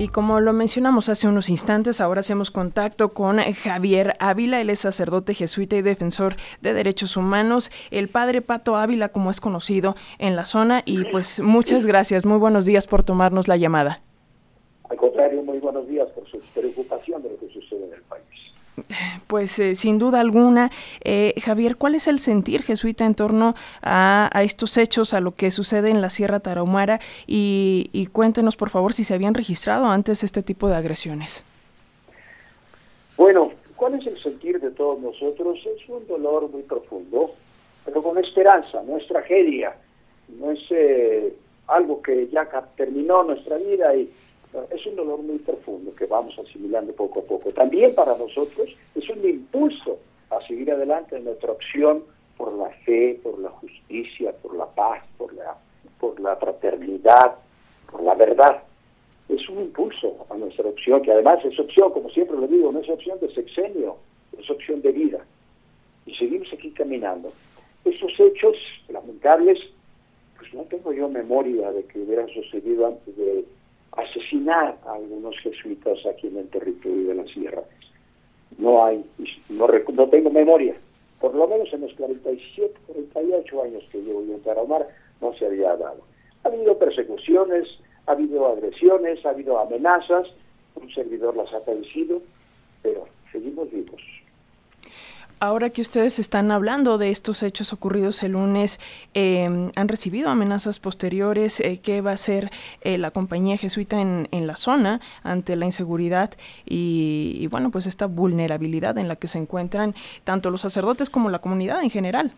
Y como lo mencionamos hace unos instantes, ahora hacemos contacto con Javier Ávila, él es sacerdote jesuita y defensor de derechos humanos, el padre Pato Ávila, como es conocido en la zona. Y pues muchas gracias, muy buenos días por tomarnos la llamada. Al contrario, muy buenos días por su preocupación de lo que sucede en el país. Pues eh, sin duda alguna, eh, Javier, ¿cuál es el sentir jesuita en torno a, estos hechos, a lo que sucede en la Sierra Tarahumara? Y, cuéntenos, por favor, si se habían registrado antes este tipo de agresiones. Bueno, ¿cuál es el sentir de todos nosotros? Es un dolor muy profundo, pero con esperanza, no es tragedia, no es eh, algo que ya terminó nuestra vida y es un dolor muy profundo que vamos asimilando poco a poco. También para nosotros es un impulso a seguir adelante en nuestra opción por la fe, por la justicia, por la paz, por la, por la fraternidad, por la verdad. Es un impulso a nuestra opción, que además es opción, como siempre lo digo, no es opción de sexenio, es opción de vida. Y seguimos aquí caminando. Estos hechos lamentables, pues no tengo yo memoria de que hubieran sucedido antes de asesinar a algunos jesuitas aquí en el territorio de la sierra. No hay, no, no tengo memoria, por lo menos en los 47, 48 años que llevo yo en Tarahumara, no se había dado. Ha habido persecuciones, ha habido agresiones, ha habido amenazas, un servidor las ha padecido, pero seguimos vivos. Ahora que ustedes están hablando de estos hechos ocurridos el lunes, em, ¿han recibido amenazas posteriores? Eh, ¿Qué va a hacer eh, la compañía jesuita en, la zona ante la inseguridad y, bueno, pues esta vulnerabilidad en la que se encuentran tanto los sacerdotes como la comunidad en general?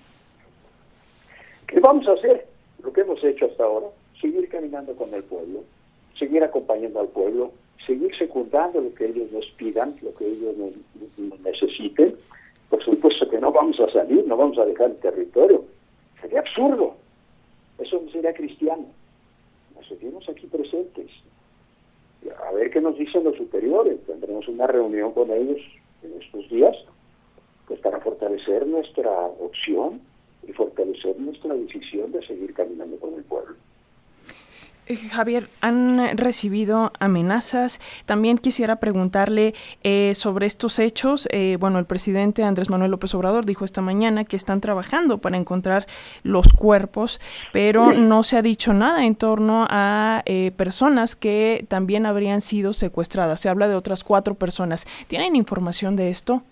¿Qué vamos a hacer? Lo que hemos hecho hasta ahora, seguir caminando con el pueblo, seguir acompañando al pueblo, seguir secundando lo que ellos nos pidan, lo que ellos necesiten por supuesto que no vamos a salir, no vamos a dejar el territorio. Sería absurdo. Eso no sería cristiano. Nos seguimos aquí presentes. A ver qué nos dicen los superiores. Tendremos una reunión con ellos en estos días pues para fortalecer nuestra opción y fortalecer nuestra decisión de seguir caminando con el pueblo. Eh, Javier, han recibido amenazas. También quisiera preguntarle eh, sobre estos hechos. Eh, bueno, el presidente Andrés Manuel López Obrador dijo esta mañana que están trabajando para encontrar los cuerpos, pero no se ha dicho nada en torno a personas que también habrían sido secuestradas. Se habla de otras cuatro personas. ¿Tienen información de esto?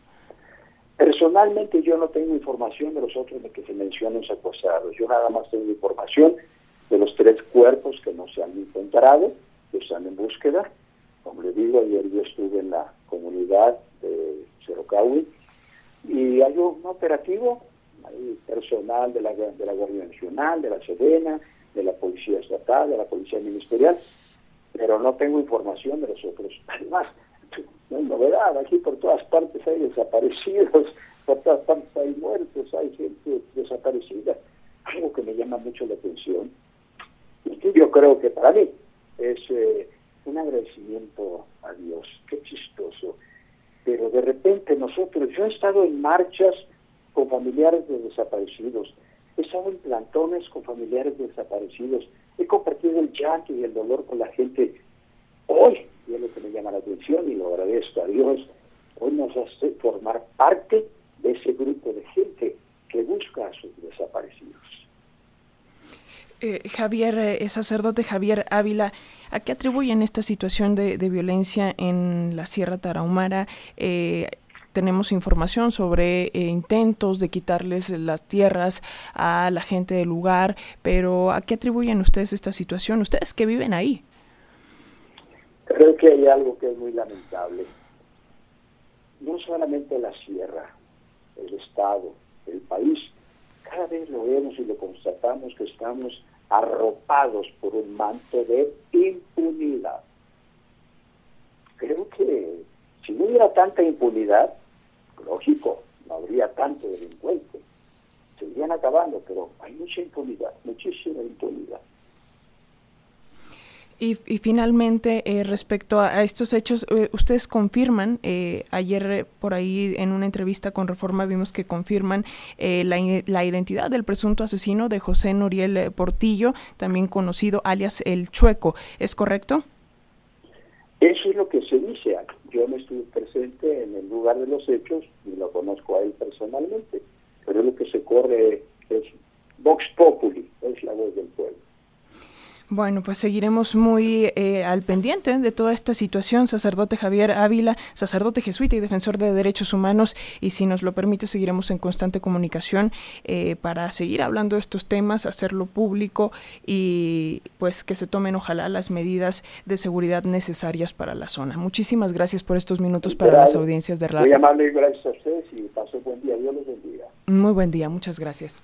Personalmente yo no tengo información de los otros de que se mencionan secuestrados. Yo nada más tengo información de los tres cuerpos que no se han encontrado, que están en búsqueda. Como le digo, ayer yo estuve en la comunidad de Cerocahui y hay un operativo, hay personal de la, de la Guardia Nacional, de la Sedena, de la Policía Estatal, de la Policía Ministerial, pero no tengo información de los otros. Además, no hay novedad, aquí por todas partes hay desaparecidos, por todas partes hay muertos, hay gente desaparecida. Algo que me llama mucho la atención yo creo que es eh, un agradecimiento a Dios, qué chistoso. Pero de repente nosotros, yo he estado en marchas con familiares de desaparecidos, he estado en plantones con familiares de desaparecidos, he compartido el llanto y el dolor con la gente. Hoy, y es lo que me llama la atención y lo agradezco a Dios, hoy nos hace formar parte de ese grupo de gente que busca a sus desaparecidos. Eh, Javier, eh, sacerdote Javier Ávila, ¿a qué atribuyen esta situación de, violencia en la Sierra Tarahumara? Eh, tenemos información sobre intentos de quitarles las tierras a la gente del lugar, pero ¿a qué atribuyen ustedes esta situación? Ustedes que viven ahí. Creo que hay algo que es muy lamentable. No solamente la sierra, el Estado, el país, cada vez lo vemos y lo constatamos que estamos arropados por un manto de impunidad. Creo que si no hubiera tanta impunidad, lógico, no habría tanto delincuente. Se irían acabando, pero hay mucha impunidad, muchísima impunidad. Y, finalmente, eh, respecto a, estos hechos, eh, ustedes confirman, eh, ayer por ahí en una entrevista con Reforma vimos que confirman la, la, identidad del presunto asesino de José Noriel Portillo, también conocido alias El Chueco, ¿es correcto? Eso es lo que se dice. Yo no estuve presente en el lugar de los hechos ni lo conozco a él personalmente, pero lo que se corre es Vox Populi, es la voz del pueblo. Bueno, pues seguiremos muy eh, al pendiente de toda esta situación, sacerdote Javier Ávila, sacerdote jesuita y defensor de derechos humanos, y si nos lo permite, seguiremos en constante comunicación eh, para seguir hablando de estos temas, hacerlo público y pues que se tomen ojalá las medidas de seguridad necesarias para la zona. Muchísimas gracias por estos minutos para las audiencias de radio. Muy amable y gracias a ustedes y paso buen día. Dios los bendiga. Muy buen día, muchas gracias.